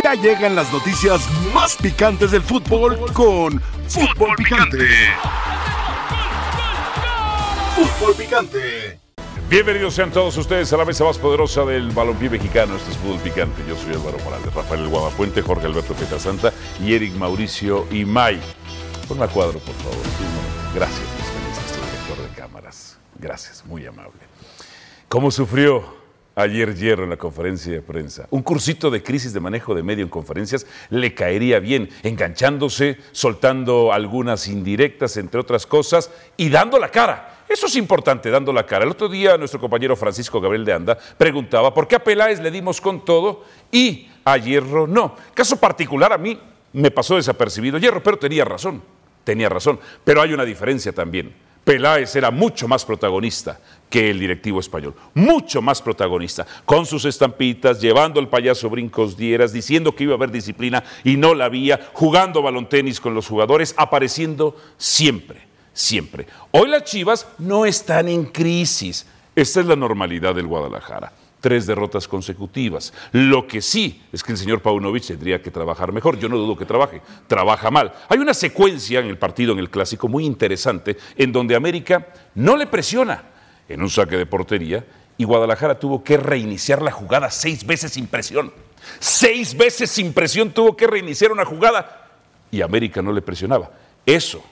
Ya llegan las noticias más picantes del fútbol con Fútbol Picante. Fútbol Picante. Bienvenidos sean todos ustedes a la mesa más poderosa del balompié mexicano. Este es Fútbol Picante. Yo soy Álvaro Morales, Rafael Guamapuente, Jorge Alberto Santa y Eric Mauricio Imay. Ponme a cuadro, por favor. Gracias, Luis nuestro director de cámaras. Gracias, muy amable. ¿Cómo sufrió ayer Hierro en la conferencia de prensa. Un cursito de crisis de manejo de medio en conferencias le caería bien, enganchándose, soltando algunas indirectas, entre otras cosas, y dando la cara. Eso es importante, dando la cara. El otro día nuestro compañero Francisco Gabriel de Anda preguntaba por qué a Peláez le dimos con todo y a Hierro no. Caso particular a mí me pasó desapercibido Hierro, pero tenía razón, tenía razón. Pero hay una diferencia también. Peláez era mucho más protagonista que el directivo español, mucho más protagonista, con sus estampitas, llevando al payaso brincos dieras, diciendo que iba a haber disciplina y no la había, jugando balontenis con los jugadores, apareciendo siempre, siempre. Hoy las Chivas no están en crisis, esta es la normalidad del Guadalajara tres derrotas consecutivas. Lo que sí es que el señor Paunovic tendría que trabajar mejor. Yo no dudo que trabaje, trabaja mal. Hay una secuencia en el partido, en el clásico, muy interesante, en donde América no le presiona en un saque de portería y Guadalajara tuvo que reiniciar la jugada seis veces sin presión. Seis veces sin presión tuvo que reiniciar una jugada y América no le presionaba. Eso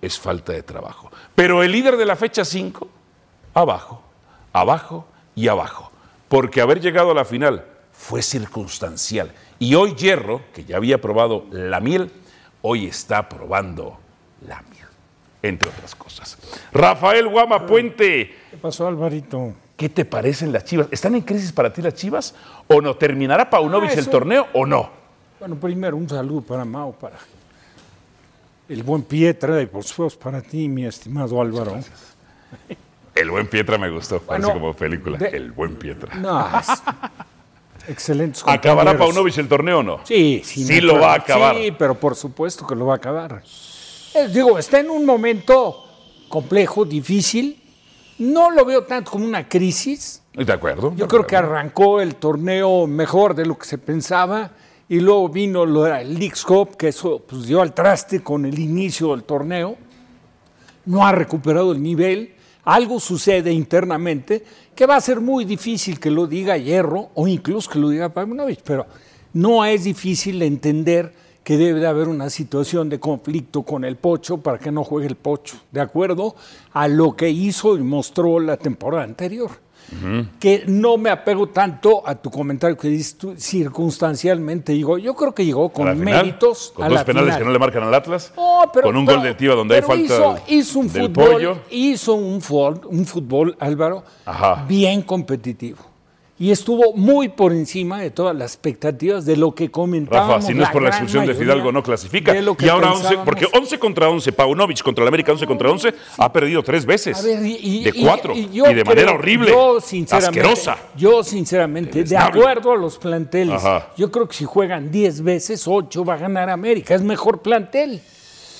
es falta de trabajo. Pero el líder de la fecha 5, abajo, abajo y abajo porque haber llegado a la final fue circunstancial. Y hoy Hierro, que ya había probado la miel, hoy está probando la miel, entre otras cosas. Rafael Guama Puente. ¿Qué pasó, Alvarito? ¿Qué te parecen las Chivas? ¿Están en crisis para ti las Chivas? ¿O no? ¿Terminará Paunovic ah, el torneo o no? Bueno, primero un saludo para Mao, para el buen Pietra y por supuesto para ti, mi estimado Álvaro. El buen Pietra me gustó, parece como película. el buen Pietra. No, excelente. ¿Acabará Paunovic el torneo o no? Sí, sí. Sí lo va a acabar. Sí, pero por supuesto que lo va a acabar. Eh, digo, está en un momento complejo, difícil. No lo veo tanto como una crisis. De acuerdo. Yo creo que arrancó el torneo mejor de lo que se pensaba y luego vino lo League Cup, que eso pues, dio al traste con el inicio del torneo. No ha recuperado el nivel algo sucede internamente que va a ser muy difícil que lo diga Hierro o incluso que lo diga Pavlovich, pero no es difícil entender que debe de haber una situación de conflicto con el Pocho para que no juegue el Pocho, de acuerdo a lo que hizo y mostró la temporada anterior que no me apego tanto a tu comentario que dices circunstancialmente. Digo, yo creo que llegó con méritos. Con dos penales que no le marcan al Atlas. con un gol de Tiva donde hay falta. Hizo, un fútbol, hizo un, un fútbol, Álvaro, bien competitivo y estuvo muy por encima de todas las expectativas de lo que comentábamos. Rafa, si no es por la expulsión de Fidalgo, no clasifica. Y ahora 11, porque 11 contra 11, Paunovic contra el América 11 contra 11, ha perdido tres veces. de cuatro. Y, de manera horrible. Yo, sinceramente, asquerosa. Yo, sinceramente, de acuerdo a los planteles, yo creo que si juegan 10 veces, 8 va a ganar América. Es mejor plantel.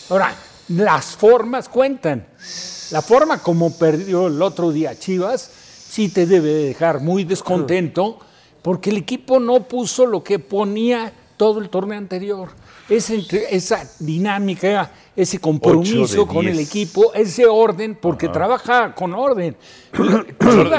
Ahora, las formas cuentan. La forma como perdió el otro día Chivas sí te debe dejar muy descontento porque el equipo no puso lo que ponía todo el torneo anterior. esa dinámica, ese compromiso con el equipo, ese orden, porque trabaja con orden.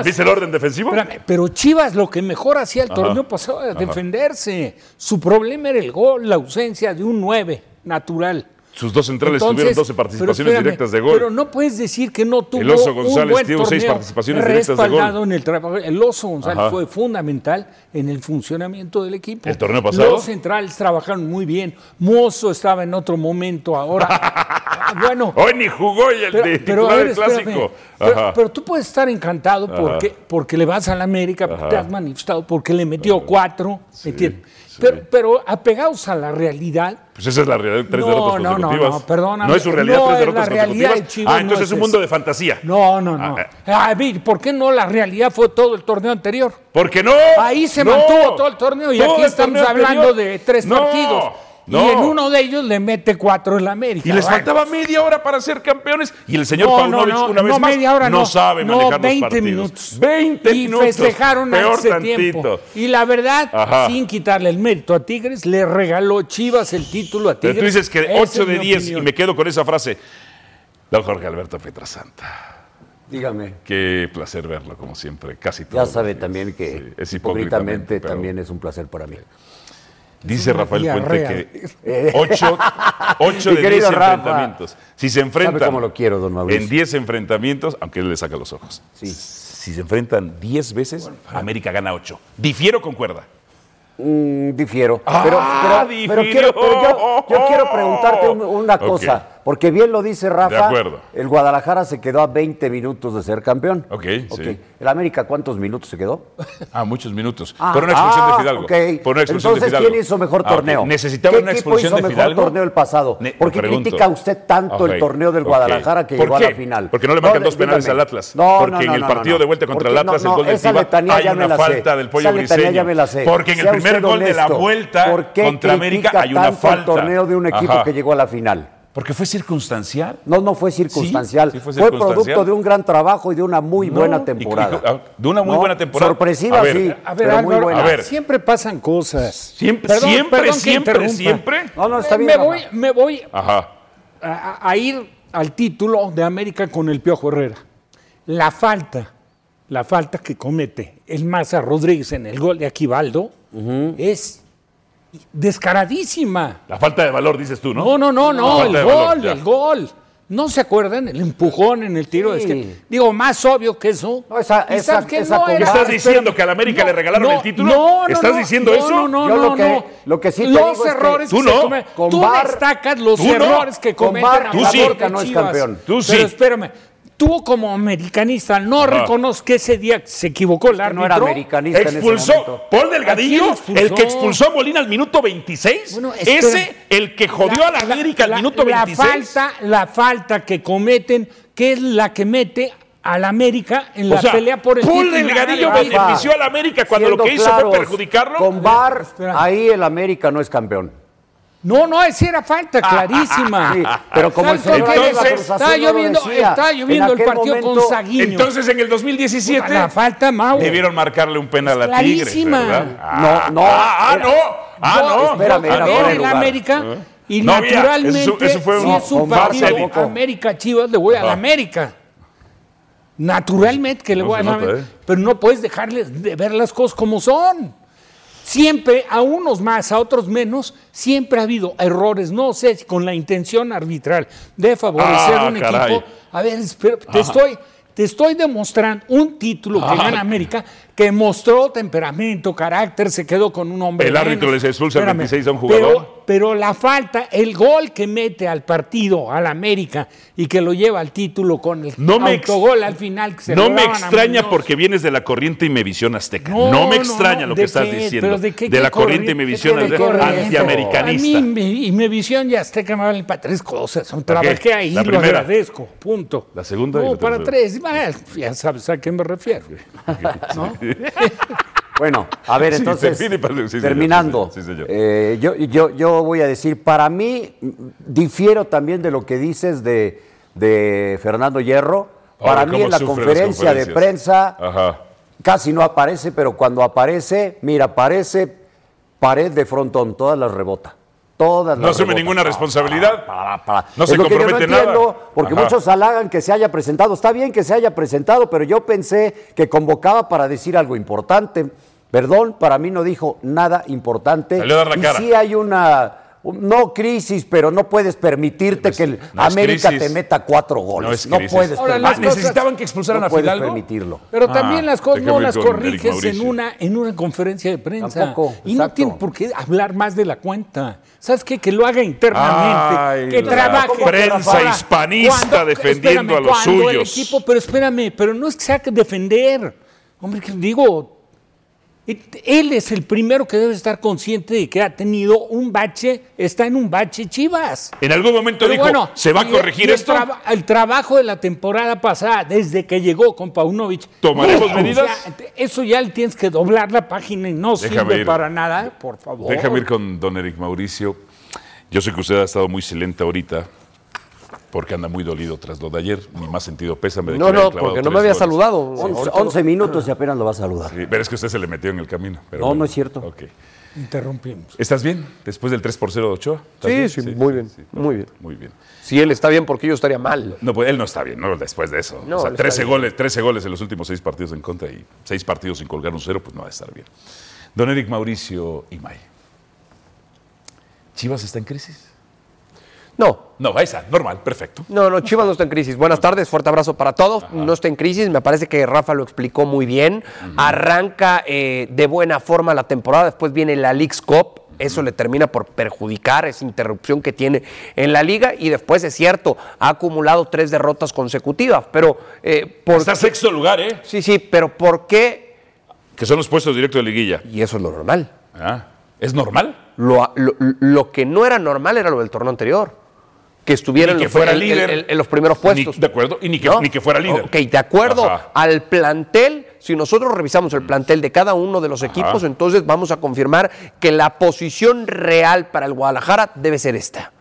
¿Viste el orden defensivo? pero Chivas lo que mejor hacía el torneo pasado era defenderse. Su problema era el gol, la ausencia de un 9 natural. Sus dos centrales tuvieron 12 participaciones directas de gol. Pero no puedes decir que no tuvo El Oso González tuvo seis participaciones directas de gol. En el, el Oso González fue fundamental en el funcionamiento del equipo. ¿El torneo pasado? Los centrales trabajaron muy bien. Mozo estaba en otro momento ahora. bueno. Hoy ni jugó y el de, pero, clásico. Pero, tú puedes estar encantado porque, porque le vas a la América, te has manifestado, porque le metió cuatro. ¿entiendes? Pero, pero, apegados a la realidad. Pues esa es la realidad, tres no, derrotas no, consecutivas. No, no, perdóname. No es su realidad, tres derrotas consecutivas. ah, entonces es un mundo de fantasía. No, no, no. Ah, eh. ¿Por qué no la realidad fue todo el torneo anterior? ¿Por qué no? Ahí se mantuvo todo el torneo y aquí estamos hablando de tres partidos. No. Y en uno de ellos le mete cuatro el América. Y les Bueno, faltaba media hora para ser campeones. Y el señor No, no, Paunovic, no, una vez no, más, media hora no, no. sabe No, manejar 20 los partidos. minutos. 20 y minutos. festejaron a Peor ese tantito. tiempo. Y la verdad, Ajá. sin quitarle el mérito a Tigres, le regaló Chivas el título a Pero Tigres. tú dices que Esa 8 es de mi 10, y me quedo con esa frase. Don Jorge Alberto Pietrasanta. Dígame. Qué placer verlo, como siempre, casi todo. Ya sabe también que Sí, es hipócritamente, hipócritamente pero- también es un placer para mí. Dice Rafael Puente diarrea. que 8, Mi de 10 querido Rafa. enfrentamientos. Si se enfrentan cómo lo quiero, don Mauricio. en 10 enfrentamientos, aunque él le saca los ojos. Sí. Si se enfrentan 10 veces, América gana 8. Difiero con cuerda. Mm, difiero. Ah, pero, pero- difiero. pero quiero, pero yo, yo quiero preguntarte un- una cosa, porque bien lo dice Rafa. De acuerdo. El Guadalajara se quedó a 20 minutos de ser campeón. Ok, sí. ¿El América cuántos minutos se quedó? Ah, muchos minutos. Ah, por una expulsión ah, de Fidalgo. ok. Por una expulsión Entonces, de Fidalgo. ¿quién hizo mejor Ah, ok. torneo? Necesitaba ¿Qué una expulsión hizo de mejor Fidalgo. torneo el pasado? Ne- ¿Por qué critica usted tanto el torneo del. Guadalajara que ¿Por llegó a qué? la final? Porque no le marcan No, dos penales dígame. al Atlas. No, porque no, en no, el no, partido de vuelta contra el Atlas, el gol del Tiva, hay una falta del pollo briseño. Porque en el primer gol de la vuelta ¿Por qué contra América hay una falta? el torneo de un equipo que llegó a la final? Porque fue circunstancial. No, no fue circunstancial. sí fue fue, circunstancial. producto de un gran trabajo y de una muy No, buena y- y- temporada. de una muy No, buena temporada. Sorpresiva, A ver, sí. A ver, pero muy buena. a ver. siempre pasan cosas. Siempre, Perdón, siempre, perdón siempre, siempre. No, no, está Me- bien. me, voy, me voy Ajá. a, a ir al título de América con el Piojo Herrera. La falta, la falta que comete el Maza Rodríguez en el gol de Aquivaldo es descaradísima. La falta de valor, dices tú, ¿no? No, no, no, La no, el valor, gol, el gol. ¿No se acuerdan? El empujón en el tiro. Sí. Es que, digo, más obvio que eso. No, esa- ¿Y esa- qué? esa No con- era- ¿Estás diciendo que al América le regalaron el título? ¿Estás diciendo no, eso? No, no, Yo no, lo que- no. lo que sí te Los digo es que errores tú que se no, comen- con Tú destacas los tú no, errores que con cometen VAR, a tú sí. no es campeón. Tú sí. Pero espérame. Tú como americanista no Ajá. reconoces que ese día se equivocó el árbitro. no era americanista en ese Expulsó. Paul Delgadillo, el que expulsó a Molina al minuto 26. Bueno, espera. ese, el que jodió a la América al la- minuto la 26. Falta, la falta que cometen, que es la que mete a la América en la o sea, pelea por el Paul Delgadillo benefició a la América cuando lo que hizo claros, fue perjudicarlo. Con VAR, ahí el América no es campeón. No, no, esa era falta clarísima. Sí, pero como el ¿Sabes señor? Entonces- Azul estaba no yo lo viendo, decía. estaba yo En viendo el partido con momento- Saguiño. Entonces en el 2017 la falta, Mau. debieron marcarle un penal a Clarísima. Tigres, ¿verdad? No, no, Ah, ah, era- no. Ah, Yo- no. espérame, era a fuera ver, de el. América. Y No naturalmente, Eso- eso fue si es un con partido. América Chivas, le voy a la. América. Naturalmente que le No voy a la América. ¿eh? Pero no puedes dejarles de ver las cosas como son. Siempre, a unos más, a otros menos, siempre ha habido errores, no sé con la intención arbitral de favorecer Ah, un caray. equipo. A ver, espera, te estoy, te estoy demostrando un título que Ah. gana América que mostró temperamento, carácter, se quedó con un hombre. El árbitro menos. les expulsa Espérame, 26 a un jugador. Pero, pero la falta, el gol que mete al partido, al América, y que lo lleva al título con el No autogol al final. Que se No lo me extraña porque vienes de la corriente y me visión azteca. No, No, me extraña no, lo que ¿de estás qué? diciendo. ¿Pero de qué- la corriente y me corriente? visión ¿Qué tiene azteca, antiamericanista. A mí y mi visión ya está que me valen para tres cosas. Trabajé ahí, La lo primera. agradezco. Punto. La segunda y No, la para tres. Ya sabes a qué me refiero. ¿no? Bueno, a ver, Sí, entonces, termine, sí, terminando, sí, eh, yo, yo, yo voy a decir, para mí, difiero también de lo que dices de, de Fernando Hierro. Ahora, Para mí ¿cómo en la conferencia de prensa Ajá. casi no aparece, pero cuando aparece, mira, aparece pared de frontón, todas las rebota. Todas No asume ninguna responsabilidad. Pa. No Es se lo que yo compromete no entiendo, nada. Porque Ajá. muchos halagan que se haya presentado. Está bien que se haya presentado, pero yo pensé que convocaba para decir algo importante. Perdón, para mí no dijo nada importante. Salió a dar la y cara. sí hay una, un- no crisis, pero no puedes permitirte que el no es América crisis. te meta cuatro goles. No No, puedes Ahora, las cosas- ¿Necesitaban que expulsaran No a puedes Fidalgo? permitirlo. Pero Ah, también las cosas no las corriges en una, en una conferencia de prensa. Tampoco, y no exacto. tiene por qué hablar más de la cuenta. ¿Sabes qué? Que lo haga internamente. Ay, que la trabaje. prensa hispanista defendiendo espérame, a los cuando el suyos. equipo, pero espérame, pero no es que sea que defender. Hombre, que digo, él es el primero que debe estar consciente de que ha tenido un bache, está en un bache Chivas. En algún momento Pero dijo, bueno, ¿se va a corregir el esto? traba- El, trabajo de la temporada pasada, desde que llegó con Paunovic. ¿Tomaremos medidas? sea, eso ya le tienes que doblar la página y no Déjame sirve ir. para nada, por favor. Déjame ir con don Eric Mauricio. Yo sé que usted ha estado muy silente ahorita porque anda muy dolido tras lo de ayer. Ni más sentido pésame de No, que no, porque no me había goles. saludado. 11, 11 minutos y apenas lo va a saludar. Sí, pero es que usted se le metió en el camino. pero No, bueno. no es cierto. Ok. Interrumpimos. ¿Estás bien después del 3 por 0 de Ochoa? ¿Estás Sí, sí, muy bien, muy bien. Muy bien. Si él está bien, porque yo estaría mal. No, pues él no está bien, ¿no? Después de eso. No, o sea, él está 13 bien. goles, 13 goles en los últimos seis partidos en contra y seis partidos sin colgar un cero, pues no va a estar bien. Don Eric Mauricio Imay. ¿Chivas está en crisis? No, No, ahí está, normal, perfecto. No, no, Chivas no está en crisis. Buenas tardes, fuerte abrazo para todos. No está en crisis, me parece que Rafa lo explicó muy bien. Arranca eh, de buena forma la temporada, después viene la League's Cup. Eso le termina por perjudicar esa interrupción que tiene en la liga y después es cierto, ha acumulado tres derrotas consecutivas, pero eh, por Está sexto lugar, ¿eh? sí, sí, pero ¿por qué? Que son los puestos directos de liguilla. Y eso es lo normal. Ah, ¿Es normal? Lo, lo- lo que no era normal era lo del torneo anterior, que estuviera Ni en, que los- fuera en- líder. en- en los primeros puestos. Ni- de acuerdo, y ni que, ¿No? ni que fuera líder. Ok, de acuerdo Ajá. al plantel, si nosotros revisamos el plantel de cada uno de los equipos, entonces vamos a confirmar que la posición real para el Guadalajara debe ser esta.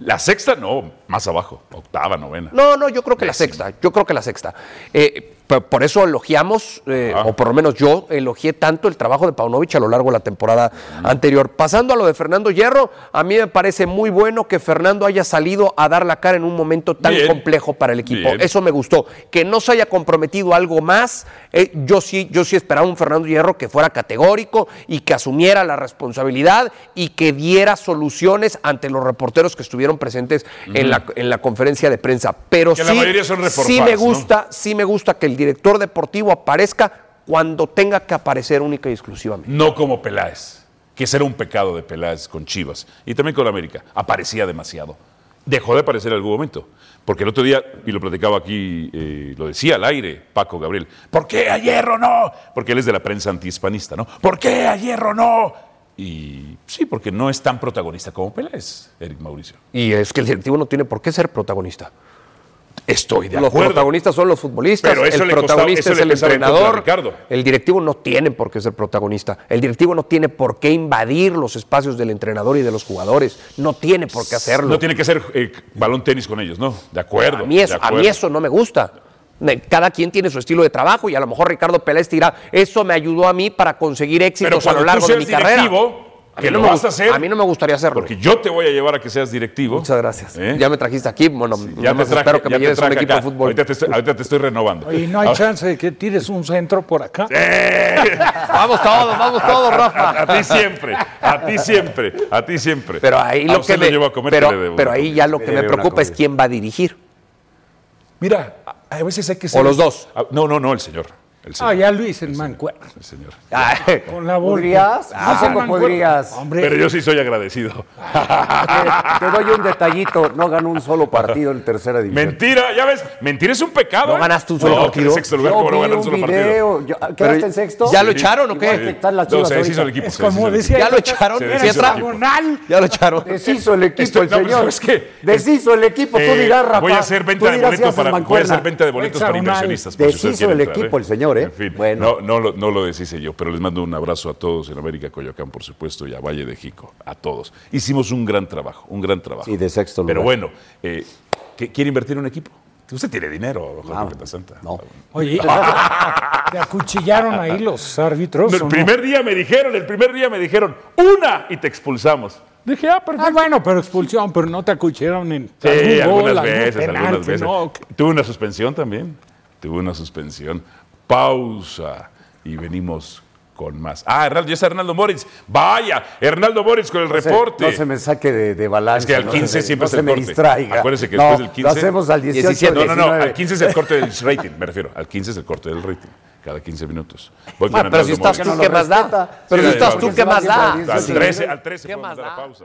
La sexta, no, más abajo, octava, novena. No, no, yo creo que la sexta, yo creo que la sexta. Eh, por, eso elogiamos, eh, Ah. o por lo menos yo elogié tanto el trabajo de Paunovic a lo largo de la temporada anterior. Pasando a lo de Fernando Hierro, a mí me parece muy bueno que Fernando haya salido a dar la cara en un momento tan Bien. complejo para el equipo. Bien. Eso me gustó. Que no se haya comprometido algo más, eh, yo sí, yo sí esperaba un Fernando Hierro que fuera categórico y que asumiera la responsabilidad y que diera soluciones ante los reporteros que estuvieron presentes en, la, en la conferencia de prensa. Pero Que sí, la mayoría son sí me ¿no? gusta, sí me gusta que el director deportivo aparezca cuando tenga que aparecer única y exclusivamente. No como Peláez, que ese era un pecado de Peláez con Chivas y también con América. Aparecía demasiado. Dejó de aparecer en algún momento. Porque el otro día, y lo platicaba aquí, eh, lo decía al aire Paco Gabriel, ¿por qué a Hierro no? Porque él es de la prensa antihispanista, ¿no? ¿Por qué a Hierro no? Y sí, porque no es tan protagonista como Peláez, Eric Mauricio. Y es que el directivo no tiene por qué ser protagonista. Estoy de Los acuerdo. protagonistas son los futbolistas, Pero eso el le costaba- protagonista eso es el entrenador. Ricardo. El directivo no tiene por qué ser protagonista. El directivo no tiene por qué invadir los espacios del entrenador y de los jugadores. No tiene por qué hacerlo. No tiene que ser eh, balón tenis con ellos, ¿no? De acuerdo. a, mí eso, a mí eso no me gusta. Cada quien tiene su estilo de trabajo y a lo mejor Ricardo Pérez dirá, eso me ayudó a mí para conseguir éxitos a lo largo tú de mi carrera. A que mí no lo me vas a hacer. A mí no me gustaría hacerlo. Porque yo te voy a llevar a que seas directivo. Muchas gracias. ¿Eh? Ya me trajiste aquí. Bueno, Ya nada más te traje- espero que ya me lleves a un equipo acá. de fútbol. Ahorita te, estoy, ahorita te estoy renovando. Y no hay chance de que tires un centro por acá. Vamos todos, vamos todos, A, Rafa. ti siempre, a ti siempre, a ti siempre. Pero ahí A lo que me, a comer pero, ahí ya lo que me preocupa es quién va a dirigir. Mira, a, veces hay que ser. O los dos. Ah, No, no, no, el señor. El señor. Ah, ya hice en mancuerna. el señor. Con la bola. ¿Podrías? Ah, ¿A poco mancuerna. podrías? Hombre, Pero yo sí soy agradecido. Te, te doy un detallito, no ganó un solo partido en tercera división. Mentira, ya ves, mentir es un pecado. ¿No ¿eh? ganaste un solo No, partido? En sexto lugar, Yo ¿cómo no vi ganar un un solo partido? video, yo- ¿quedaste en sexto? ¿Ya lo echaron o qué? No, se deshizo el equipo. es como decía. ¿Ya lo echaron? Ya lo echaron. Deshizo el equipo el no, pero señor. ¿sabes qué? Deshizo el equipo, tú Eh, dirás, Rafa. Voy a hacer venta Tú de boletos para, inversionistas. Deshizo el equipo ¿eh? el señor, ¿eh? En fin, Bueno. no, no, lo, no lo deshice yo, pero les mando un abrazo a todos en América, Coyoacán, por supuesto, y a Valle de Jico, a todos. Hicimos un gran trabajo, un gran trabajo. Sí, de sexto Pero lugar. bueno, eh, ¿qué- ¿quiere invertir en un equipo? Usted tiene dinero, Jorge Ah, Petasanta. no. Oye, te acuchillaron ahí los árbitros. El ¿o no? primer día me dijeron, el primer día me dijeron, una y te expulsamos. Dije, ah, perfecto. Ah, bueno, pero expulsión, pero no te acuchillaron en Sí, algún algunas gol, algún veces, penalti, algunas veces. ¿no? Tuve una suspensión también. Tuve una suspensión. Pausa. Y venimos con más. Ah, Hernaldo, ya está Hernaldo Moritz. Vaya, Hernaldo Moritz con el No se- reporte. No se me saque de, de balance. Es que al no 15 se me- siempre no es se el me corte. distraiga. Acuérdese que No, después del 15 Lo hacemos al 18, 17. no, no, no, 19. al 15 es el corte del rating, me refiero. Al 15 es el corte del rating. Cada 15 minutos. Voy con Ah, pero si estás Moritz. tú, no ¿qué más da? Pero si estás no, tú, no, ¿qué no, más no, da? no, no, Al Sí. 13, al 13 ¿Qué podemos más dar la da? pausa.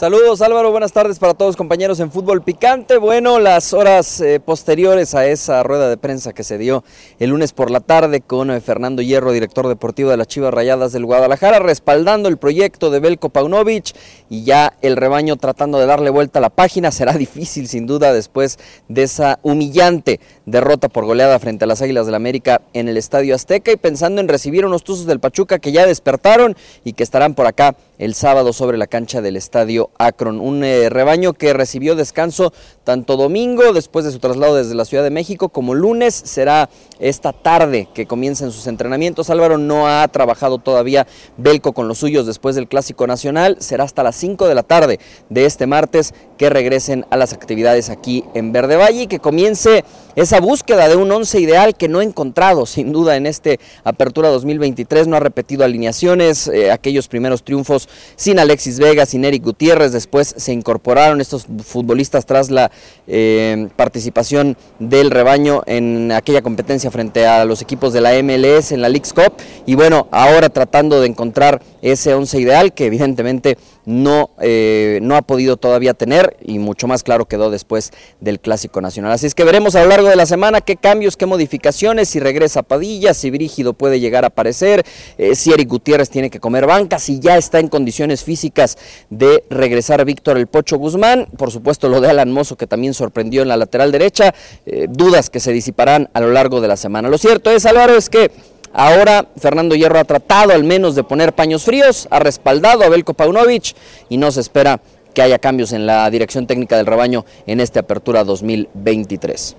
Saludos Álvaro, buenas tardes para todos compañeros en Fútbol Picante. Bueno, las horas eh, posteriores a esa rueda de prensa que se dio el lunes por la tarde con eh, Fernando Hierro, director deportivo de las Chivas Rayadas del Guadalajara, respaldando el proyecto de Belko Paunovic y ya el rebaño tratando de darle vuelta a la página. Será difícil sin duda después de esa humillante derrota por goleada frente a las Águilas del América en el Estadio Azteca y pensando en recibir unos tuzos del Pachuca que ya despertaron y que estarán por acá el sábado sobre la cancha del estadio Akron. Un eh, rebaño que recibió descanso tanto domingo después de su traslado desde la Ciudad de México como lunes. Será esta tarde que comiencen sus entrenamientos. Álvaro no ha trabajado todavía Belco con los suyos después del Clásico Nacional. Será hasta las 5 de la tarde de este martes que regresen a las actividades aquí en Verde Valle y que comience esa búsqueda de un once ideal que no ha encontrado sin duda en este Apertura 2023. No ha repetido alineaciones, eh, aquellos primeros triunfos sin Alexis Vega, sin Eric Gutiérrez. Después se incorporaron estos futbolistas tras la eh, participación del rebaño en aquella competencia frente a los equipos de la MLS en la League's Cup. Y bueno, ahora tratando de encontrar ese once ideal que evidentemente no, eh, no ha podido todavía tener y mucho más claro quedó después del Clásico Nacional. Así es que veremos a lo largo de la semana qué cambios, qué modificaciones, si regresa Padilla, si Brígido puede llegar a aparecer, eh, si Eric Gutiérrez tiene que comer banca, si ya está en condiciones físicas de regresar Víctor El Pocho Guzmán, por supuesto lo de Alan Mozo que también sorprendió en la lateral derecha, eh, dudas que se disiparán a lo largo de la semana. Lo cierto es, Álvaro, es que Ahora Fernando Hierro ha tratado al menos de poner paños fríos, ha respaldado a Belko Paunovic y no se espera que haya cambios en la dirección técnica del rebaño en esta apertura 2023.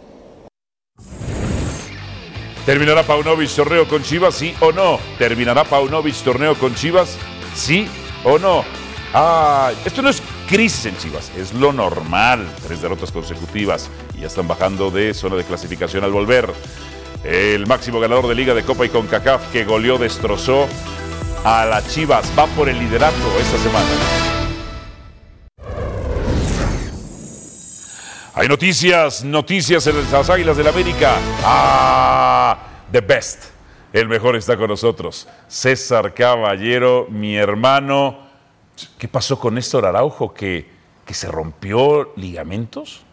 ¿Terminará Paunovic torneo con Chivas, sí o no? ¿Terminará Paunovic torneo con Chivas, sí o no? Ah, esto no es crisis en Chivas, es lo normal. Tres derrotas consecutivas y ya están bajando de zona de clasificación al volver. El máximo ganador de Liga de Copa y CONCACAF que goleó, destrozó a las Chivas. Va por el liderato esta semana. Hay noticias, noticias en las Águilas del América. Ah, the best. El mejor está con nosotros. César Caballero, mi hermano. ¿Qué pasó con Néstor Araujo? ¿Que, que se rompió ligamentos?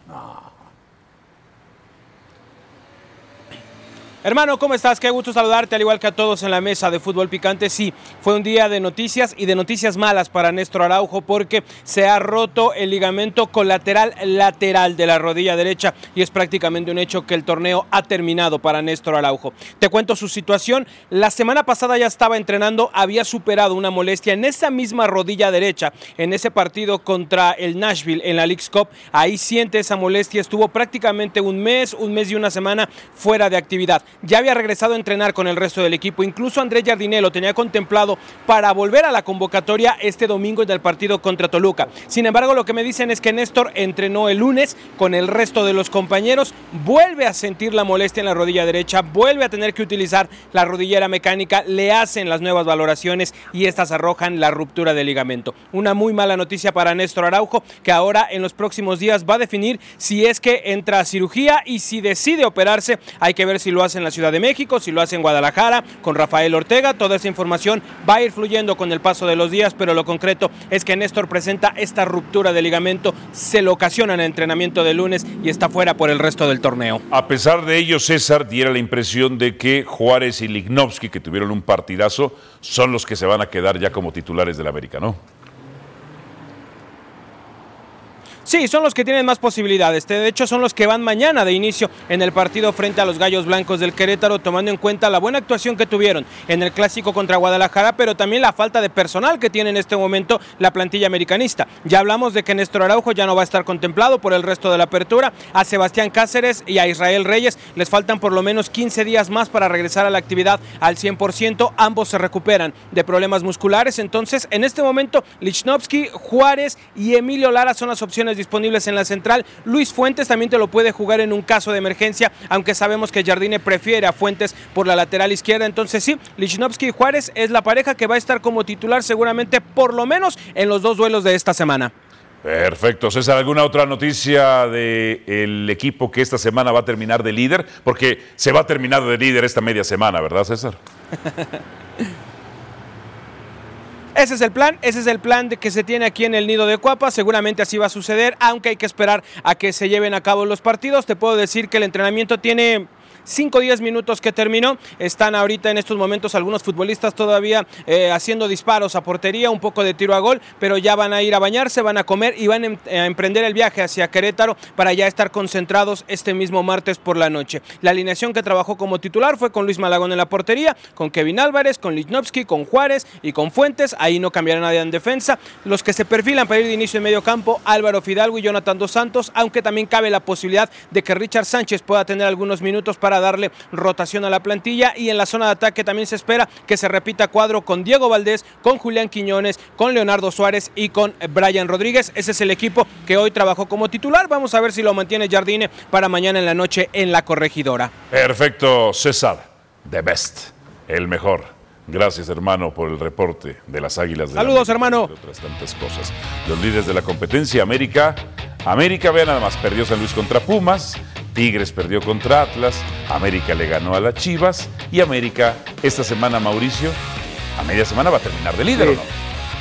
Hermano, ¿cómo estás? Qué gusto saludarte, al igual que a todos en la mesa de fútbol picante. Sí, fue un día de noticias y de noticias malas para Néstor Araujo porque se ha roto el ligamento colateral lateral de la rodilla derecha y es prácticamente un hecho que el torneo ha terminado para Néstor Araujo. Te cuento su situación. La semana pasada ya estaba entrenando, había superado una molestia en esa misma rodilla derecha, en ese partido contra el Nashville en la League's Cup. Ahí siente esa molestia, estuvo prácticamente un mes, un mes y una semana fuera de actividad ya había regresado a entrenar con el resto del equipo. Incluso Andrés Jardiné lo tenía contemplado para volver a la convocatoria este domingo en el partido contra Toluca. Sin embargo, lo que me dicen es que Néstor entrenó el lunes con el resto de los compañeros, vuelve a sentir la molestia en la rodilla derecha, vuelve a tener que utilizar la rodillera mecánica, le hacen las nuevas valoraciones y estas arrojan la ruptura del ligamento. Una muy mala noticia para Néstor Araujo, que ahora en los próximos días va a definir si es que entra a cirugía y si decide operarse, hay que ver si lo hace en la Ciudad de México, si lo hace en Guadalajara, con Rafael Ortega. Toda esa información va a ir fluyendo con el paso de los días, pero lo concreto es que Néstor presenta esta ruptura de ligamento, se lo ocasiona en el entrenamiento de lunes y está fuera por el resto del torneo. A pesar de ello, César diera la impresión de que Juárez y Lignovsky, que tuvieron un partidazo, son los que se van a quedar ya como titulares del América, ¿no? Sí, son los que tienen más posibilidades. De hecho, son los que van mañana de inicio en el partido frente a los Gallos Blancos del Querétaro, tomando en cuenta la buena actuación que tuvieron en el clásico contra Guadalajara, pero también la falta de personal que tiene en este momento la plantilla americanista. Ya hablamos de que Néstor Araujo ya no va a estar contemplado por el resto de la apertura. A Sebastián Cáceres y a Israel Reyes les faltan por lo menos 15 días más para regresar a la actividad al 100%. Ambos se recuperan de problemas musculares. Entonces, en este momento, Lichnowsky, Juárez y Emilio Lara son las opciones disponibles en la central. Luis Fuentes también te lo puede jugar en un caso de emergencia, aunque sabemos que Jardine prefiere a Fuentes por la lateral izquierda. Entonces sí, Lichnowsky y Juárez es la pareja que va a estar como titular seguramente por lo menos en los dos duelos de esta semana. Perfecto. César, ¿alguna otra noticia del equipo que esta semana va a terminar de líder? Porque se va a terminar de líder esta media semana, ¿verdad, César? Ese es el plan, ese es el plan de que se tiene aquí en el nido de Cuapa. Seguramente así va a suceder, aunque hay que esperar a que se lleven a cabo los partidos. Te puedo decir que el entrenamiento tiene 5 o 10 minutos que terminó. Están ahorita en estos momentos algunos futbolistas todavía eh, haciendo disparos a portería, un poco de tiro a gol, pero ya van a ir a bañarse, van a comer y van em, a emprender el viaje hacia Querétaro para ya estar concentrados este mismo martes por la noche. La alineación que trabajó como titular fue con Luis Malagón en la portería, con Kevin Álvarez, con Lichnowsky, con Juárez y con Fuentes. Ahí no cambiará nadie en defensa. Los que se perfilan para ir de inicio en medio campo, Álvaro Fidalgo y Jonathan Dos Santos, aunque también cabe la posibilidad de que Richard Sánchez pueda tener algunos minutos para darle rotación a la plantilla. Y en la zona de ataque también se espera que se repita cuadro con Diego Valdés, con Julián Quiñones, con Leonardo Suárez y con Brian Rodríguez. Ese es el equipo que hoy trabajó como titular. Vamos a ver si lo mantiene Jardine para mañana en la noche en la corregidora. Perfecto, César. The best. El mejor. Gracias, hermano, por el reporte de las Águilas de la Saludos, América, hermano. otras tantas cosas. Los líderes de la competencia, América. América, vean nada más, perdió San Luis contra Pumas. Tigres perdió contra Atlas. América le ganó a las Chivas. Y América, esta semana, Mauricio, a media semana va a terminar de líder, ¿o no?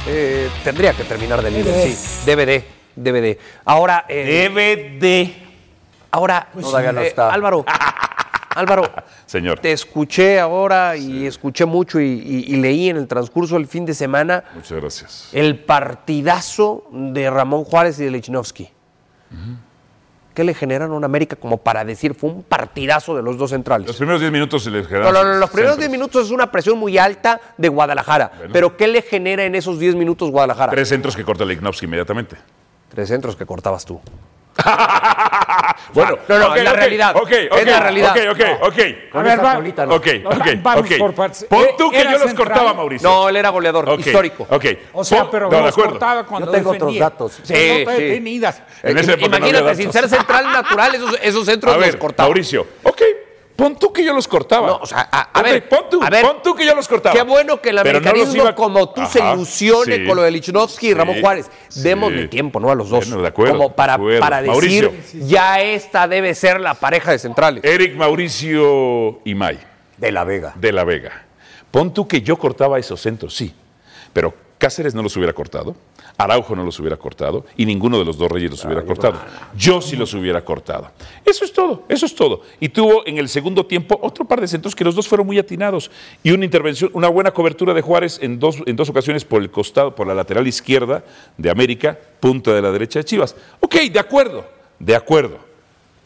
Eh, tendría que terminar de líder, sí. Debe de. Ahora, eh, Debe de. ahora, Todavía no eh, está. Álvaro, Álvaro, Señor. te escuché ahora y escuché mucho y, y- y leí en el transcurso del fin de semana Muchas gracias. el partidazo de Ramón Juárez y de Lichnowsky. ¿Qué le generaron a una América como para decir fue un partidazo de los dos centrales? Los primeros 10 minutos se les No, quedaron. no, no, los primeros centros. 10 minutos es una presión muy alta de Guadalajara. Pero ¿qué le genera en esos 10 minutos Guadalajara? Tres centros que corta Lignovsky inmediatamente. Tres centros que cortabas tú. Bueno, no, no, ok, es la realidad. Ok, Es ok, la realidad. Ok, ok, ok. Con A ver, esa va- colita no. Ok, ok, vamos por partes. Pon Eh, tú que yo los central. cortaba, Mauricio. No, él era goleador, histórico. Ok. O sea, pero no, los cortaba cuando Yo tengo otros defendía. datos. Sí, detenidas. Imagínate, sin ser central natural, esos, esos centros A los cortaba. Mauricio, ok, pon tú que yo los cortaba. No, o sea, a- ver, pon tú, a ver. pon tú que yo los cortaba. Qué bueno que el Pero no los americanismo iba- como tú se Ajá, ilusione sí. con lo de Lichnowsky y Ramón Sí, Juárez. sí. Démosle tiempo, ¿no? A los dos. Bueno, de acuerdo, Como para, de acuerdo. para decir, Mauricio. ya esta debe ser la pareja de centrales. Eric Mauricio y May, De la Vega. de la Vega. Pon tú que yo cortaba esos centros, sí. Pero Cáceres no los hubiera cortado, Araujo no los hubiera cortado y ninguno de los dos reyes los hubiera cortado. Yo sí los hubiera cortado. Eso es todo, eso es todo. Y tuvo en el segundo tiempo otro par de centros que los dos fueron muy atinados y una intervención, una buena cobertura de Juárez en dos, en dos ocasiones por el costado, por la lateral izquierda de América, punta de la derecha de Chivas. Ok, de acuerdo, de acuerdo.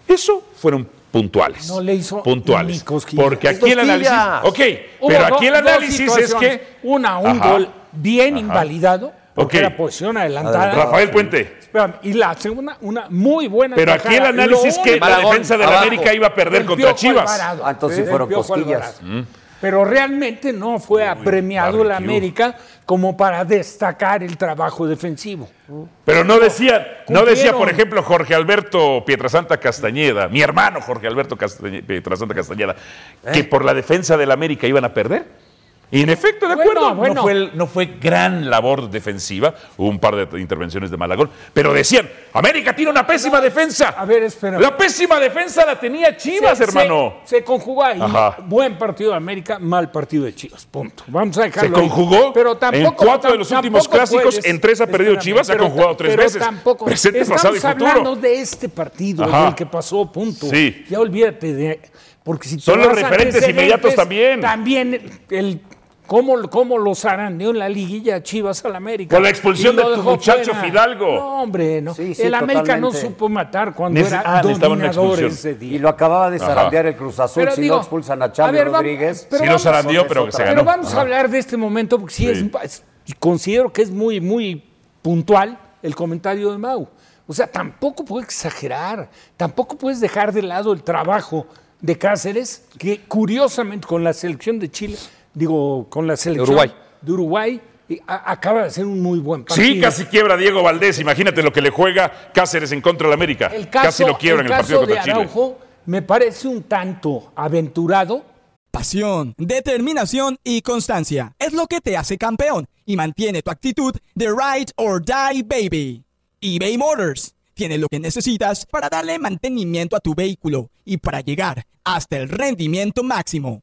Eso fueron puntuales. No le hizo puntuales. ni cosquillas. Porque aquí el análisis. Ok, Hubo pero aquí el análisis es que. Una, un Ajá. gol bien invalidado, porque Ok. era posición adelantada. Rafael Puente. Espérame, y la segunda, una muy buena. Pero aquí el análisis Lo que la defensa de la. América iba a perder contra Chivas. Ah, entonces fueron cosquillas. Alvarado. Pero realmente no fue apremiado la. América como para destacar el trabajo defensivo. Pero no decía, no decía, por ejemplo, Jorge Alberto Pietrasanta Castañeda, mi hermano Jorge Alberto Pietrasanta Castañeda, que por la defensa de la América iban a perder. Y en efecto, de acuerdo, bueno. No, fue el- no fue gran labor defensiva, hubo un par de intervenciones de Malagón, pero decían, América tiene una pésima defensa. A ver, espera. La pésima defensa la tenía Chivas, Se- hermano. Se, se conjugó ahí. Ajá. Buen partido de América, mal partido de Chivas. Punto. Vamos a dejarlo Se ahí. conjugó pero tampoco, en cuatro de los últimos clásicos, puedes- en tres ha perdido Chivas, ha pero conjugado ta- tres pero veces. Tampoco, Presente, estamos pasado y futuro. hablando de este partido, Ajá. del que pasó, punto. Sí. Ya olvídate de. Porque si Son los referentes inmediatos también. También el. ¿Cómo, ¿Cómo los zarandeó en la liguilla Chivas al América? Con la expulsión lo de tu muchacho Fidalgo. No, hombre, no. Sí, sí, el América no supo matar cuando Neces- era ah, dominador ese día. Y lo acababa de zarandear el Cruz Azul. Pero si digo, no expulsan a vamos- Rodríguez. pero Sí lo vamos- zarandeó, Eso pero que se ganó. Pero vamos a hablar de este momento porque sí, Sí. es, es- considero que es muy, muy puntual el comentario de Mau. O sea, tampoco puedes exagerar, tampoco puedes dejar de lado el trabajo de Cáceres, que curiosamente con la selección de Chile, digo, con la selección Uruguay. de Uruguay, y a- acaba de hacer un muy buen partido. Sí, casi quiebra Diego Valdés. Imagínate lo que le juega Cáceres en contra del América. El caso, casi lo quiebra en el caso partido contra de Chile. Araujo me parece un tanto aventurado, Pasión, determinación y constancia es lo que te hace campeón y mantiene tu actitud de ride or die baby. eBay Motors tiene lo que necesitas para darle mantenimiento a tu vehículo y para llegar hasta el rendimiento máximo.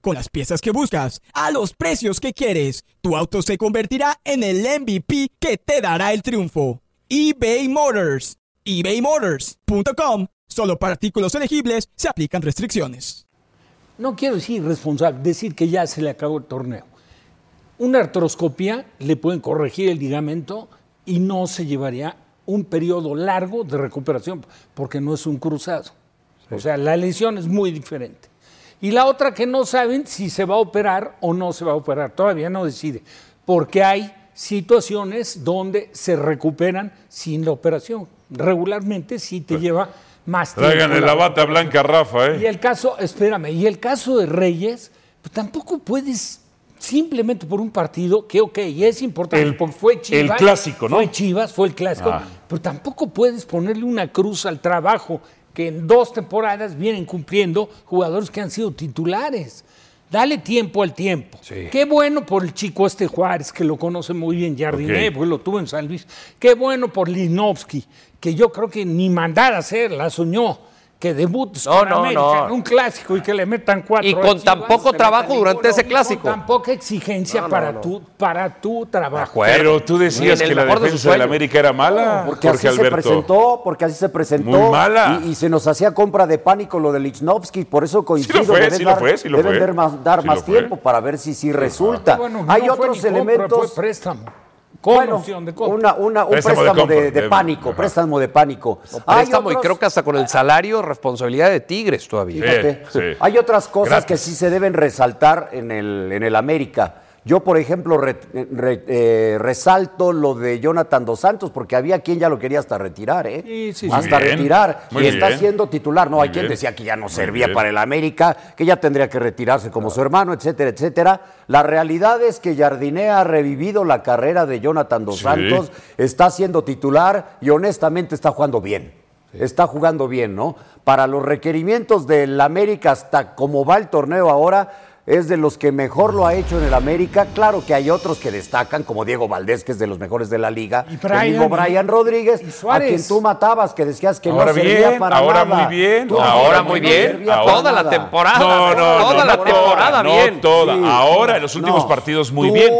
Con las piezas que buscas, a los precios que quieres, tu auto se convertirá en el MVP que te dará el triunfo. eBay Motors. ebaymotors.com. Solo para artículos elegibles se aplican restricciones. No quiero decir irresponsable, decir que ya se le acabó el torneo. Una artroscopia le pueden corregir el ligamento y no se llevaría un periodo largo de recuperación porque no es un cruzado. O sea, la lesión es muy diferente. Y la otra que no saben si se va a operar o no se va a operar, todavía no decide, porque hay situaciones donde se recuperan sin la operación. Regularmente sí te lleva más tiempo. Tráiganle la bata blanca Rafa, Y ¿eh? el caso, espérame, y el caso de Reyes, pues tampoco puedes simplemente por un partido que, ok, es importante, El- porque fue Chivas. el clásico, ¿no? Fue Chivas, fue el clásico, Ah. pero tampoco puedes ponerle una cruz al trabajo que en dos temporadas vienen cumpliendo jugadores que han sido titulares. Dale tiempo al tiempo. Qué bueno por el chico este Juárez, que lo conoce muy bien Jardiné, Ok. porque lo tuvo en San Luis. Qué bueno por Linovsky, que yo creo que ni mandar a hacer, la soñó. Que debutes No, con no, América no. en un clásico y que le metan cuatro. Y con tan poco trabajo durante ese clásico. Con tan poca exigencia para, Tu, para tu trabajo. Pero tú decías que la de defensa del sueños. América era mala, Porque Jorge así se presentó, porque así se presentó. Muy mala. Y, y se nos hacía compra de pánico lo de Lichnowsky, por eso coincido. fue, deben sí lo dar, fue, sí lo deben fue. dar más, dar Sí más lo fue. tiempo para ver si sí resulta. Bueno, Hay no fue otros compra, elementos. fue préstamo. Con Bueno, opción de compra. una, una- un Préstamo préstamo, de de, de de- pánico, ajá. préstamo de pánico. Hay Préstamo y creo que hasta con el salario, responsabilidad de Tigres todavía. Fíjate, Sí, sí. Hay otras cosas Gratis. que sí se deben resaltar en el, en el América. Yo, por ejemplo, re- re- eh, resalto lo de Jonathan Dos Santos, porque había quien ya lo quería hasta retirar, ¿eh? Sí, sí, sí. hasta bien, retirar. muy y está bien. siendo titular. No, Muy hay quien decía que ya no servía para el América, que ya tendría que retirarse como su hermano, etcétera, etcétera. La realidad es que Jardiné ha revivido la carrera de Jonathan Dos Sí. Santos, está siendo titular y honestamente está jugando bien. Está jugando bien, ¿no? Para los requerimientos del América, hasta como va el torneo ahora, es de los que mejor lo ha hecho en el América. Claro que hay otros que destacan, como Diego Valdés, que es de los mejores de la liga. Y Brian, el mismo y- Brian Rodríguez, y a quien tú matabas, que decías que Ahora no servía bien, para ahora nada. muy bien, Tú Ahora muy no bien. servía para Toda la temporada. No, no, Toda no, la temporada bien. No toda. Sí. Ahora, en los últimos No. partidos, muy Tú bien.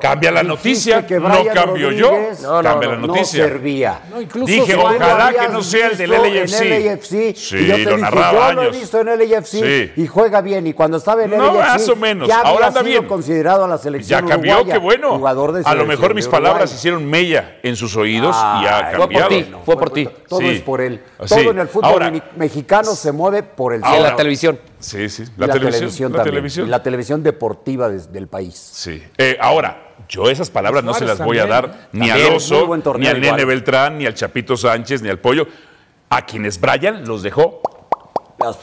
Cambia la noticia, que no cambio yo. Rodríguez No, no, Cambia no, la No noticia. servía. No, incluso Dije, ojalá que no sea el del LAFC. visto En LAFC, Sí, y yo te lo dije, narraba yo lo he visto en LAFC Sí. y juega bien. Y cuando estaba en No, LAFC, más o menos. ya Ahora anda sido bien. considerado a la selección Ya cambió, uruguaya, qué bueno. Jugador de A lo mejor mis palabras hicieron mella en sus oídos y ha Ay, Fue por cambiado. ti, fue por ti. Todo Sí. es por él. Sí. Todo en el fútbol Ahora- mexicano se mueve por el Y en Ahora- la televisión. Sí, sí. Y La, televisión. la también, televisión. Y la televisión deportiva del país. Sí. Eh, ahora, yo esas palabras no se las voy a dar ni También, al Oso, buen ni torneo al igual. Nene Beltrán, ni al Chapito Sánchez, ni al Pollo. A quienes Brian los dejó Las-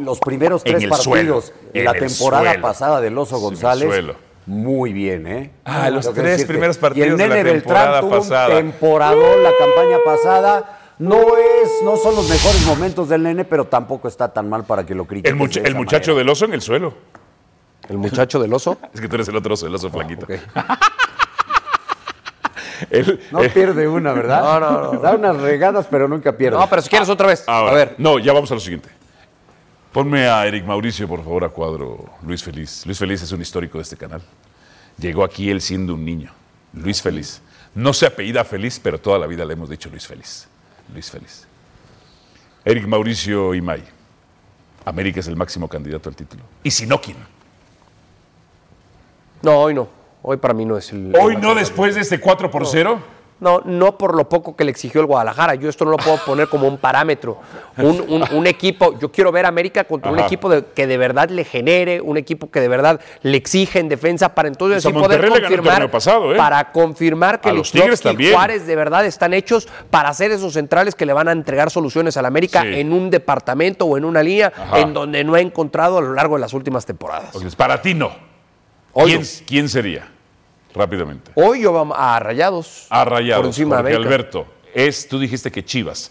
los primeros tres partidos suelo, de en la temporada suelo. pasada del Oso Sí, en el González. suelo. Muy bien, ¿eh? Ah, los tres decirte. primeros Y partidos el de la Nene temporada Beltrán tuvo pasada. un temporadón la campaña pasada. No es, no son los mejores momentos del Nene, pero tampoco está tan mal para que lo critiques. el, de el esa muchacho manera. del oso en el suelo. El muchacho del oso. Es que tú eres el otro oso, el oso flaquito. El- No eh, pierde una, ¿verdad? No, no, no. Da unas regadas, pero nunca pierde. No, pero si quieres otra vez. ahora, A ver. No, ya vamos a lo siguiente. Ponme a Eric Mauricio, por favor, a cuadro Luis Feliz. Luis Feliz es un histórico de este canal. Llegó aquí él siendo un niño. Luis Feliz. No se apellida Feliz, pero toda la vida le hemos dicho Luis Feliz. Luis Feliz. Eric Mauricio Imay. América es el máximo candidato al título. ¿Y si no, quién? No, hoy no. Hoy para mí no es el. Hoy no después de este 4 por 0. No, no por lo poco que le exigió el Guadalajara. Yo esto no lo puedo poner como un parámetro. Un, un- un equipo, yo quiero ver a América contra un equipo de- que de verdad le genere, un equipo que de verdad le exige en defensa para entonces Pues a sí poder confirmar, pasado, ¿eh? para confirmar que A los Tigres y. Juárez de verdad están hechos para ser esos centrales que le van a entregar soluciones al América Sí. en un departamento o en una línea Ajá. en donde no ha encontrado a lo largo de las últimas temporadas. Entonces, para ti no. Hoy ¿Quién, no. quién sería? Rápidamente. Hoy yo vamos a Rayados. A Rayados, Por encima de Jorge América. Alberto. es, tú dijiste que Chivas.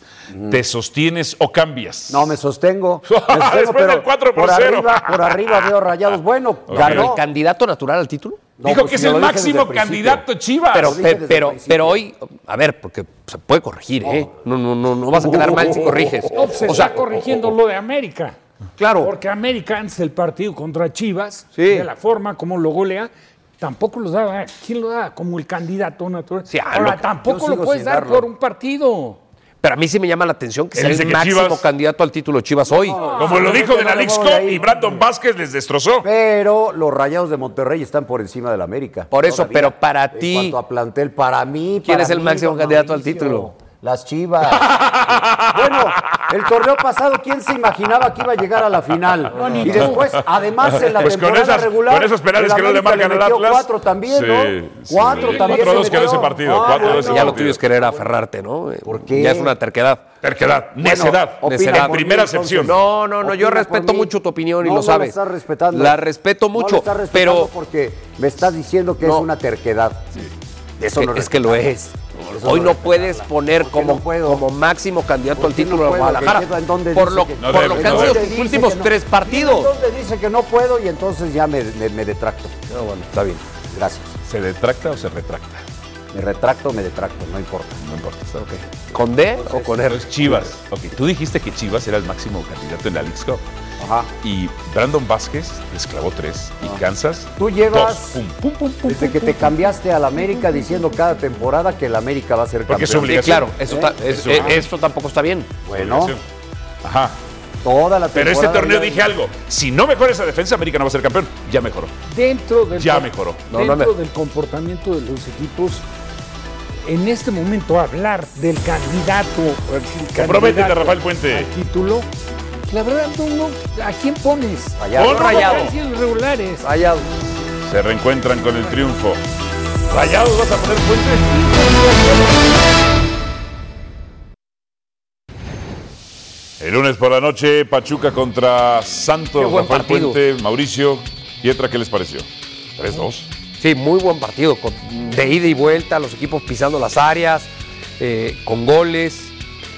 ¿Te sostienes o cambias? No, me sostengo. Me sostengo, Después del 4 por por, 0. arriba, por arriba veo rayados. Bueno, ¿Pero ganó. el candidato natural al título? No, Dijo pues que es el máximo candidato Chivas. Pero, pero, principio. pero hoy, a ver, porque se puede corregir, ¿eh? No, no, no, no vas a quedar mal si corriges. No, pues se O sea, está corrigiendo lo de América. Claro. Porque América antes del partido contra Chivas, Sí. de la forma como lo golea, tampoco lo daba. ¿Quién lo daba? Como el candidato natural. Sí, ah, Ahora, lo tampoco lo puedes dar darlo. por un partido. Pero a mí sí me llama la atención que Él sea el que máximo Chivas- candidato al título Chivas hoy. Como lo dijo de la no y Brandon Vázquez les destrozó. Pero los rayados de Monterrey están por encima del América. Por eso, Todavía. pero para En ti- cuanto a plantel, para mí. ¿Quién para es el mí, máximo candidato al título? Las Chivas. bueno, el torneo pasado, ¿quién se imaginaba que iba a llegar a la final? ni y tú. después, además, en la Pues con temporada esas- regular. con esos penales que no le marcan al metió Atlas. Cuatro también, Sí, ¿no? sí. Cuatro Sí. también. Cuatro a dos quedó ese partido, Ah, cuatro dos bueno. Ya lo tuyo es querer aferrarte, ¿no? ¿Por qué? Ya es una terquedad. Terquedad, necedad. opina necedad. mí, Primera entonces. acepción. No, no, no, yo respeto mucho tu opinión y No, lo no sabes. la estás respetando. La respeto No mucho, la estás respetando pero porque me estás diciendo que es No. una terquedad. Eso que- no es que lo es. Hoy no es puedes poner ¿Por qué como, no puedo? como máximo candidato ¿Por al título no de? Guadalajara. ¿En dónde Por lo, que- No por debe, lo que han sido sus últimos no. tres partidos. ¿Dónde dice que no puedo y entonces ya me, me- me detracto? No, bueno, está bien. Gracias. ¿Se detracta o se retracta? Me retracto, me detracto, no importa. No importa, está ok. ¿Con D o con R? Entonces, Chivas. Ok, tú dijiste que Chivas era el máximo candidato en la Leagues Cup. Ajá. Y Brandon Vázquez les clavó tres. Y Kansas, Tú llevas- dos. Pum, pum, pum, pum, Desde pum, que pum. te cambiaste al América diciendo cada temporada que el América va a ser Porque es campeón. su Sí, obligación. claro, eso, es- Eso. eh, eso tampoco está bien. Bueno. Ajá. toda la temporada. Pero este torneo dije algo. Si no mejora esa defensa, América no va a ser campeón. Ya mejoró. Dentro del, Ya mejoró. No, no dentro del comportamiento de los equipos, en este momento hablar del candidato, el candidato Rafael Puente. al título, la verdad, no, no, ¿a quién pones? Rayados. Pon Rayado. Regulares. Rayado. Se reencuentran con el triunfo. ¿Rayados vas a poner puente? El lunes por la noche, Pachuca contra Santos. Rafael partido. Puente, Mauricio. Pietra, ¿qué les pareció? 3-2. Sí, muy buen partido, con- de ida y vuelta, los equipos pisando las áreas, eh, con goles,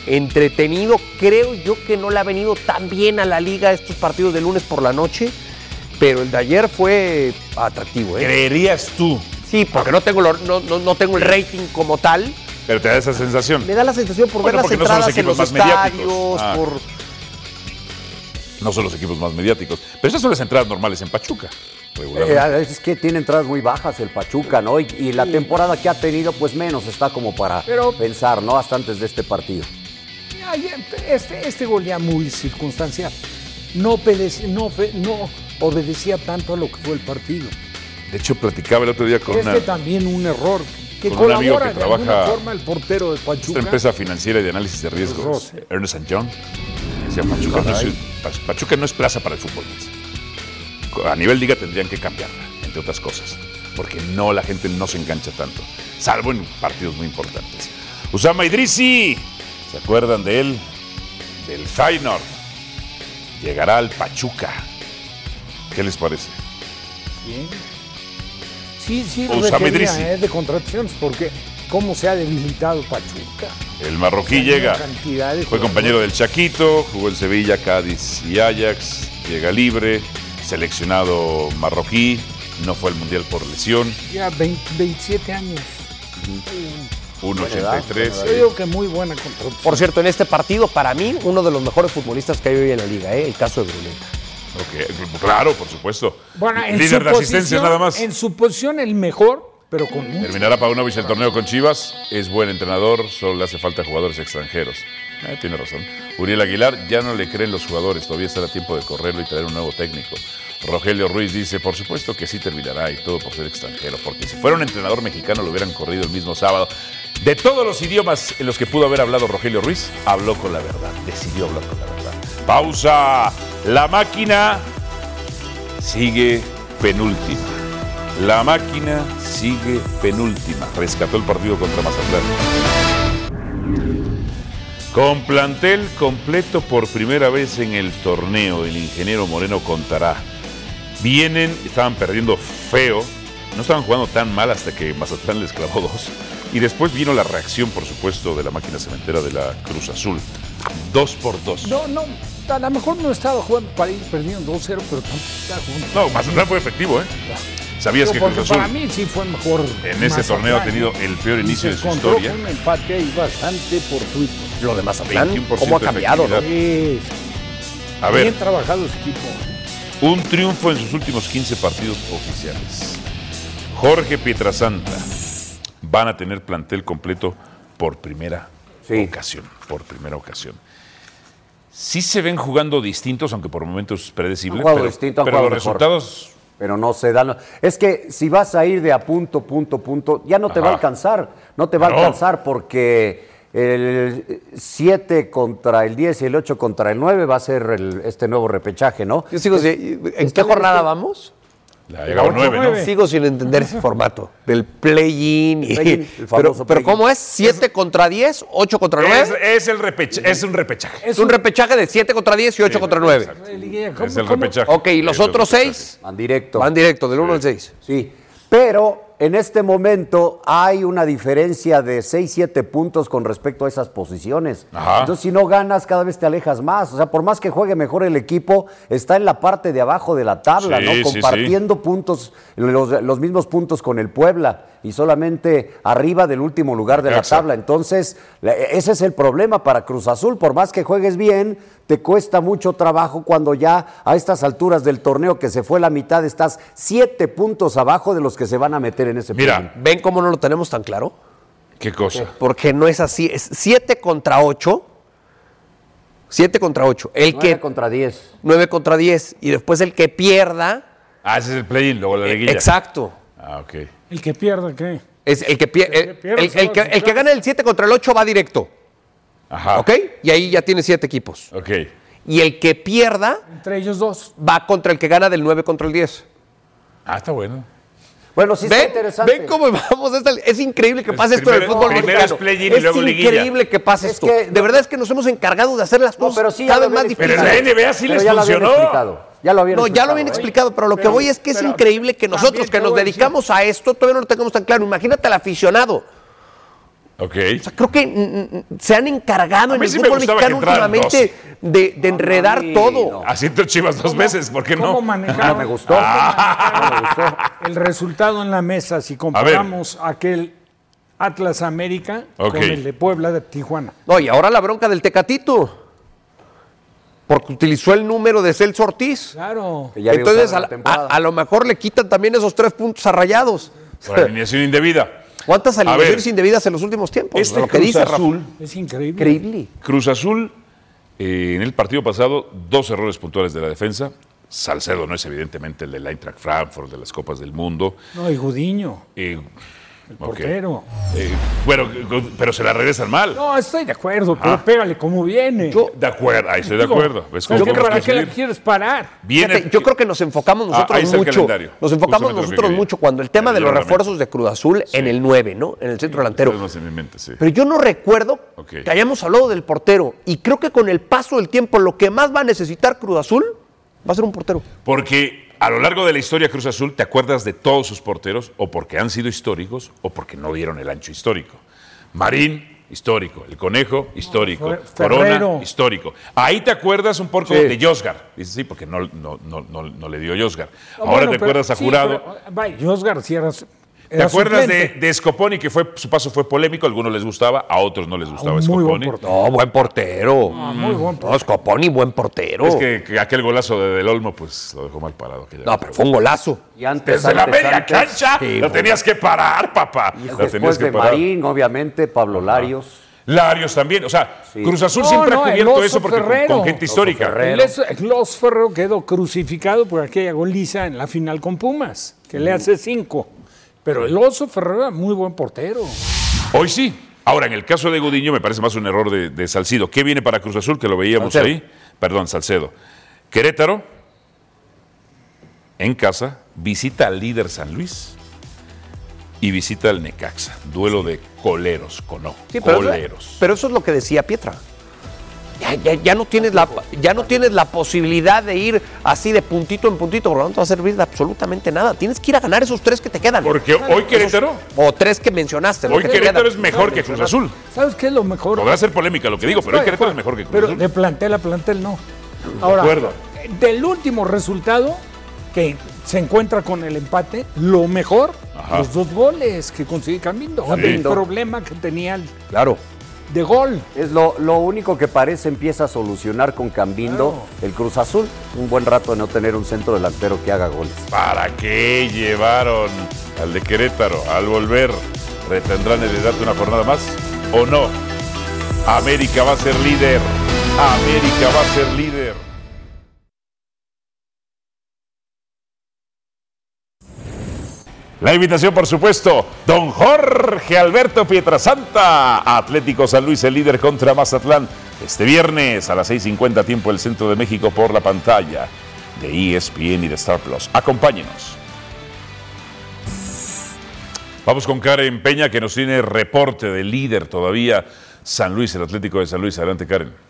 entretenido. Creo yo que no le ha venido tan bien a la liga estos partidos de lunes por la noche, pero el de ayer fue atractivo. ¿eh? ¿Creerías tú? Sí, porque no tengo, lo- no, no- no tengo el rating como tal. Pero te da esa sensación. Me da la sensación por Bueno, ver las porque no son los entradas en equipos los más mediáticos. estadios, Ah. por... No son los equipos más mediáticos. Pero esas son las entradas normales en Pachuca. Eh, es que tiene entradas muy bajas el Pachuca, ¿no? Y, y la temporada que ha tenido, pues menos está como para Pero- pensar, ¿no? Hasta antes de este partido. Este, este gol ya muy circunstancial. No, obedec- no, no obedecía tanto a lo que fue el partido. De hecho, platicaba el otro día con este una, también un error que con un amigo que de trabaja- forma el portero de esta Pachuca. empresa financiera y de análisis de riesgos. Ernest Young. Decía, Pachuca no, es, Pa- Pachuca no es plaza para el fútbol. A nivel liga tendrían que cambiarla, entre otras cosas. Porque no, la gente no se engancha tanto. Salvo en partidos muy importantes. Usama Idrisi. ¿Se acuerdan de él? Del Feyenoord. Llegará al Pachuca. ¿Qué les parece? Sí, sí, Usame requería, eh, de contracciones, porque cómo se ha debilitado Pachuca. El marroquí llega. Fue jugadores. compañero del Chaquito, jugó en Sevilla, Cádiz y Ajax, llega libre, seleccionado marroquí, no fue al Mundial por lesión, Ya 20 27 años. 1.83. Yo digo que muy buena contratación. Por cierto, en este partido, para mí, uno de los mejores futbolistas que hay hoy en la liga, ¿eh? el caso de Bruneta. Ok, claro, por supuesto. Bueno, en Líder su de asistencias posición- nada más. En su posición el mejor, pero con. Terminará Paunovic el torneo con Chivas, es buen entrenador, solo le hace falta jugadores extranjeros. Eh, tiene razón. Uriel Aguilar ya no le creen los jugadores, todavía estará tiempo de correrlo y traer un nuevo técnico. Rogelio Ruiz dice, por supuesto que sí terminará y todo por ser extranjero, porque si fuera un entrenador mexicano lo hubieran corrido el mismo sábado. De todos los idiomas en los que pudo haber hablado Rogelio Ruiz, habló con la verdad, decidió hablar con la verdad. Pausa. La máquina sigue penúltima. La máquina sigue penúltima. Rescató el partido contra Mazatlán. Con plantel completo por primera vez en el torneo, el ingeniero Moreno contará. Vienen, estaban perdiendo feo. No estaban jugando tan mal hasta que Mazatlán les clavó dos. Y después vino la reacción, por supuesto, de la máquina cementera de la Cruz Azul. Dos por dos. No, no, a lo mejor no estaba jugando para ir perdiendo 2-0, pero tampoco estaba jugando. No, Mazatlán fue efectivo, ¿eh? Sabías que Cruz Azul para mí sí fue mejor. en ese torneo ha tenido el peor Y inicio se de su historia. un empate ahí bastante fortuito. Lo de Mazatlán, 21% ¿cómo ha cambiado, no? Sí, A ver, Bien trabajado ese equipo. un triunfo en sus últimos 15 partidos oficiales. Jorge Pietrasanta van a tener plantel completo por primera Sí. ocasión. Por primera ocasión. Sí se ven jugando distintos, aunque por momentos es predecible. Pero, distinto, pero los mejor. resultados Pero no se dan. Es que si vas a ir de a punto, punto, punto, ya no te va a alcanzar. No te va a alcanzar porque el 7 contra el 10 y el 8 contra el 9 va a ser el- este nuevo repechaje, ¿no? Yo sigo, ¿En está qué jornada este- vamos? La ha llegado ocho, nueve, ¿no? nueve. Sigo sin entender ese formato del play-in. y- Play-in, el pero, famoso pero. ¿cómo es? ¿7 contra 10? ¿8 contra 9? Es, es el repecha- es un repechaje. Es un repechaje de 7 contra 10 y 8 contra 9. ¿Cómo- Es el repechaje. Ok, ¿y los Es otros repechaje. 6? Van directo. Van directo, del 1 al 6. Sí, pero en este momento hay una diferencia de 6, 7 puntos con respecto a esas posiciones. Ajá. Entonces, si no ganas, cada vez te alejas más. O sea, por más que juegue mejor el equipo, está en la parte de abajo de la tabla, Sí, ¿no? sí, Compartiendo puntos, los, los mismos puntos con el Puebla y solamente arriba del último lugar de la tabla. Entonces, ese es el problema para Cruz Azul. Por más que juegues bien, te cuesta mucho trabajo cuando ya a estas alturas del torneo que se fue la mitad, estás siete puntos abajo de los que se van a meter en ese Mira, play-in. ¿Ven cómo no lo tenemos tan claro? ¿Qué cosa? Porque no es así. Es 7 contra 8. 7 contra 8. El Nueve que. contra 10. 9 contra 10. Y después el que pierda. Ah, ese es el play-in, luego la liguilla. Exacto. Ah, ok. El que pierda, ¿qué? Es el que, pie- El que el, pierda el- que, el que gana el 7 contra el 8 va directo. Ajá. ¿Ok? Y ahí ya tiene 7 equipos. Ok. Y el que pierda Entre ellos dos. va contra el que gana del 9 contra el 10. Ah, está bueno. Bueno, sí está ¿Ven? interesante. ¿Ven cómo vamos? Es, es increíble que Es pase esto en el fútbol es increíble que pase Es esto. que- de verdad es que nos hemos encargado de hacer las No, cosas pero sí, cada lo vez más habían Pero difíciles. en la NBA sí Pero les ya lo habían funcionó. explicado. Ya lo habían No, ya lo habían ¿eh? explicado, pero lo que Pero- voy es que es increíble que nosotros que nos dedicamos a esto todavía no lo tengamos tan claro. Imagínate al aficionado. Ok. O sea, creo que mm, mm, se han encargado A en el sí fútbol mexicano últimamente de, de enredar mí todo. no. Así entró Chivas dos veces, ¿por qué ¿Cómo no? manejaron? No me gustó. Ah. No me gustó. El resultado en la mesa, si comparamos aquel Atlas América con el de Puebla de Tijuana. No, y ahora la bronca del Tecatito. Porque utilizó el número de Celso Ortiz. Claro. Que ya había Entonces, a lo mejor le quitan también esos tres puntos a rayados. Por alineación indebida. ¿Cuántas alineaciones indebidas en los últimos tiempos? Este lo que Cruz dice Rafa. Azul, Es increíble. Increíble. Cruz Azul, eh, en el partido pasado, dos errores puntuales de la defensa. Salcedo no es evidentemente el del Eintracht Frankfurt, de las Copas del Mundo. No, y Gudiño, Eh, el portero. Eh, bueno, pero se la regresan mal. No, estoy de acuerdo, pero pégale como viene. Yo, de acuerdo, ahí estoy de acuerdo. ¿Ves ¿sabes cómo qué? tenemos ¿Para que qué la quieres parar? Viene- Fíjate, yo creo que nos enfocamos Ah, nosotros ahí está el mucho. calendario. Nos enfocamos que nosotros mucho cuando el tema de los yo refuerzos de Cruz Azul en el 9, ¿no? En el centro delantero. Tenemos en mi mente, sí. Pero yo no recuerdo que hayamos hablado del portero. Y creo que con el paso del tiempo, lo que más va a necesitar Cruz Azul va a ser un portero. Porque a lo largo de la historia Cruz Azul te acuerdas de todos sus porteros, o porque han sido históricos, o porque no dieron el ancho histórico. Marín, histórico. El Conejo, histórico. Corona, histórico. Ahí te acuerdas un poco Sí. de Josgar. Dices, sí, porque no, no, no, no, no le dio Josgar. Ahora bueno, te pero- acuerdas a sí, Jurado. pero, vaya, Jos García era, ¿Te acuerdas de, de Scoponi, que fue, su paso fue polémico? A algunos les gustaba, a otros no les gustaba muy buen Scoponi. portero. No, buen portero. muy buen portero. No, Scoponi, buen portero. Es que, que aquel golazo de Del Olmo, pues lo dejó mal parado. aquella No, vez. pero fue un golazo. Y antes, Desde la media antes, cancha Sí, lo tenías que parar, papá. y Lo tenías después que de parar. Marín, obviamente, Pablo Larios. Larios también. O sea, Sí. Cruz Azul No, siempre no, ha cubierto eso porque con- Ferrero. con gente histórica. El Los Ferrero quedó crucificado por aquella goliza en la final con Pumas, que le hace cinco. Pero el Oso Ferrero era muy buen portero. Hoy sí. Ahora, en el caso de Gudiño, me parece más un error de, de Salcido. ¿Qué viene para Cruz Azul? Que lo veíamos Salcedo. ahí. Perdón, Salcedo. Querétaro, en casa, visita al líder San Luis y visita al Necaxa. Duelo de coleros, con O. Sí, pero, coleros. pero eso es lo que decía Pietra. Ya, ya- ya no tienes la, ya no tienes la posibilidad de ir así de puntito en puntito, porque no te va a servir de absolutamente nada. Tienes que ir a ganar esos tres que te quedan. Porque hoy Querétaro, O tres que mencionaste. hoy que Querétaro quedan. es mejor que Cruz Azul. ¿Sabes qué es lo mejor? Podrá ser polémica lo que digo, pero hoy de Querétaro es mejor que Cruz Pero Azul. de plantel a plantel no. Ahora, acuerdo. del último resultado, que se encuentra con el empate, lo mejor, Ajá. los dos goles que consigue Cambindo. El Cambindo. problema que tenía el- Claro. De gol. Es lo, lo único que parece empieza a solucionar con Cambindo el Cruz Azul. Un buen rato de no tener un centro delantero que haga goles. ¿Para qué llevaron al de Querétaro? Al volver, ¿retendrán el liderato una jornada más o no? América va a ser líder. América va a ser líder. La invitación, por supuesto, don Jorge Alberto Pietrasanta, Atlético San Luis, el líder contra Mazatlán, este viernes a las 6.50 tiempo el Centro de México por la pantalla de ESPN y de Star Plus. Acompáñenos. Vamos con Karen Peña que nos tiene reporte del líder todavía, San Luis, el Atlético de San Luis. Adelante, Karen.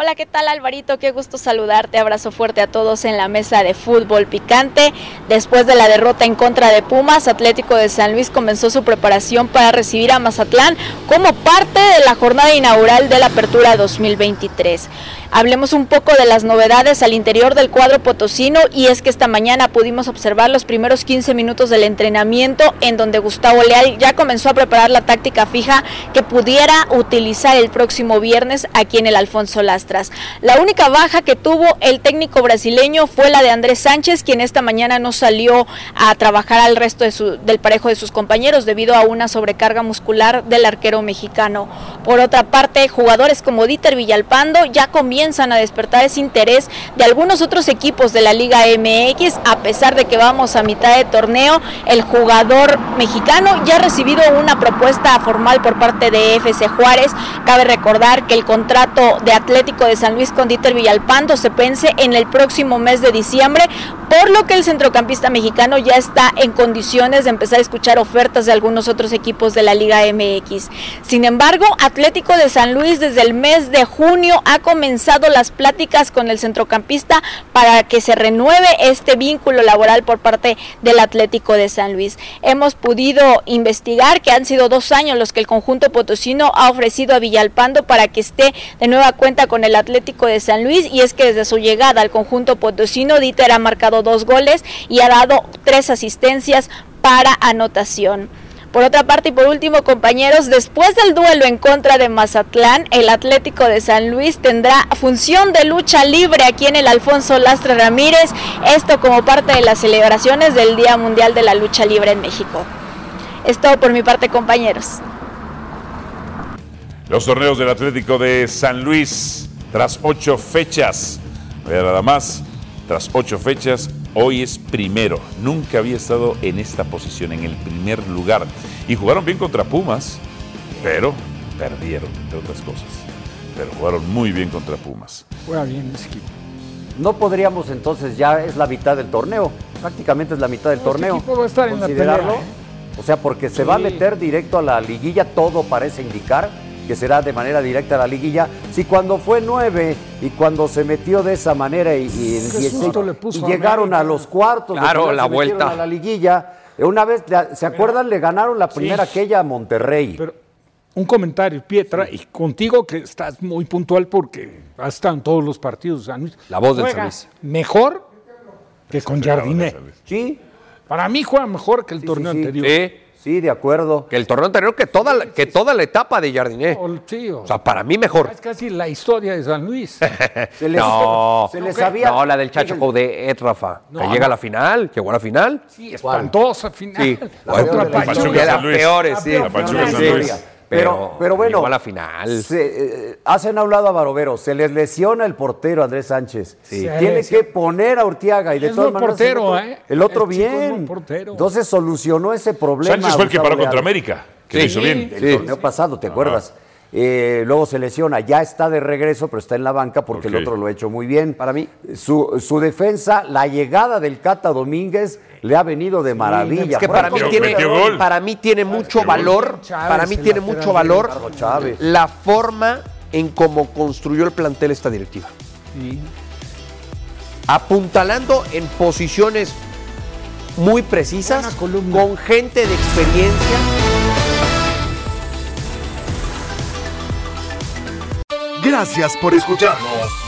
Hola, ¿qué tal Alvarito? Qué gusto saludarte. Abrazo fuerte a todos en la mesa de fútbol picante. Después de la derrota en contra de Pumas, Atlético de San Luis comenzó su preparación para recibir a Mazatlán como parte de la jornada inaugural de la Apertura 2023. Hablemos un poco de las novedades al interior del cuadro potosino y es que esta mañana pudimos observar los primeros 15 minutos del entrenamiento en donde Gustavo Leal ya comenzó a preparar la táctica fija que pudiera utilizar el próximo viernes aquí en el Alfonso Lastras. La única baja que tuvo el técnico brasileño fue la de Andrés Sánchez, quien esta mañana no salió a trabajar al resto del parejo de sus compañeros debido a una sobrecarga muscular del arquero mexicano. Por otra parte, jugadores como Dieter Villalpando ya comienzan a despertar ese interés de algunos otros equipos de la Liga MX, a pesar de que vamos a mitad de torneo, el jugador mexicano ya ha recibido una propuesta formal por parte de FC Juárez. Cabe recordar que el contrato de Atlético de San Luis con Dieter Villalpando se vence en el próximo mes de diciembre, por lo que el centrocampista mexicano ya está en condiciones de empezar a escuchar ofertas de algunos otros equipos de la Liga MX. Sin embargo, Atlético de San Luis desde el mes de junio ha comenzado las pláticas con el centrocampista para que se renueve este vínculo laboral por parte del Atlético de San Luis. Hemos podido investigar que han sido dos años los que el conjunto potosino ha ofrecido a Villalpando para que esté de nueva cuenta con el Atlético de San Luis y es que desde su llegada al conjunto potosino Dieter ha marcado dos goles y ha dado tres asistencias para anotación. Por otra parte y por último, compañeros, después del duelo en contra de Mazatlán, el Atlético de San Luis tendrá función de lucha libre aquí en el Alfonso Lastra Ramírez, esto como parte de las celebraciones del Día Mundial de la Lucha Libre en México. Es todo por mi parte, compañeros. Los torneos del Atlético de San Luis, tras ocho fechas. Nada más, tras ocho fechas, hoy es primero. Nunca había estado en esta posición, en el primer lugar. Y jugaron bien contra Pumas, pero perdieron, entre otras cosas. Pero jugaron muy bien contra Pumas. Juega bien ese equipo. No podríamos entonces, ya es la mitad del torneo, prácticamente es la mitad del Este torneo. equipo va a estar en la Considerarlo, pelea, ¿eh? O sea, porque se va a meter directo a la liguilla, todo parece indicar que será de manera directa a la liguilla. Si cuando fue nueve y cuando se metió de esa manera y, y- Qué y- susto y le puso a llegaron a los cuartos, Claro, final, la se vuelta. a la liguilla. Una vez, ¿se acuerdan? Le ganaron la primera aquella a Monterrey. Pero un comentario, Pietra, y contigo que estás muy puntual porque has estado en todos los partidos. San Luis. La voz del San Luis. Mejor que con Jardiné. sí, Para mí juega mejor que el Sí, torneo sí, sí. anterior. Sí. Sí, de acuerdo. Que el torneo anterior, que toda, la- que toda la etapa de Jardiné. O- sí, sea, para mí mejor. es casi la historia de San Luis. Se les, No, se les había. no, la del Chacho Coudet, Rafa. No, que llega a la final, llegó a la final. Sí, espantosa final. Sí, La peor de la Pachuca historia. de las San Luis. peores, sí. La Pachuca San Sí. Luis. Pero, pero bueno, a la final. se, eh, hacen hablado a Barovero, se les lesiona el portero Andrés Sánchez. Sí. Tiene Sí. que poner a Urtiaga y de Es todas buen maneras portero, el otro, ¿eh? el otro El chico es bien. portero. Entonces solucionó ese problema. Sánchez fue el que paró contra Leal. América, que Sí. lo hizo bien. El Sí. torneo pasado, ¿te acuerdas? Eh, luego se lesiona, ya está de regreso, pero está en la banca porque el otro lo ha hecho muy bien. Para mí, su, su defensa, la llegada del Cata Domínguez le ha venido de maravilla. Es que para mí, tiene, metió gol. para mí tiene mucho valor, Chávez, para mí tiene mucho valor Chávez. la forma en cómo construyó el plantel esta directiva. Apuntalando en posiciones muy precisas, con gente de experiencia. Gracias por escucharnos.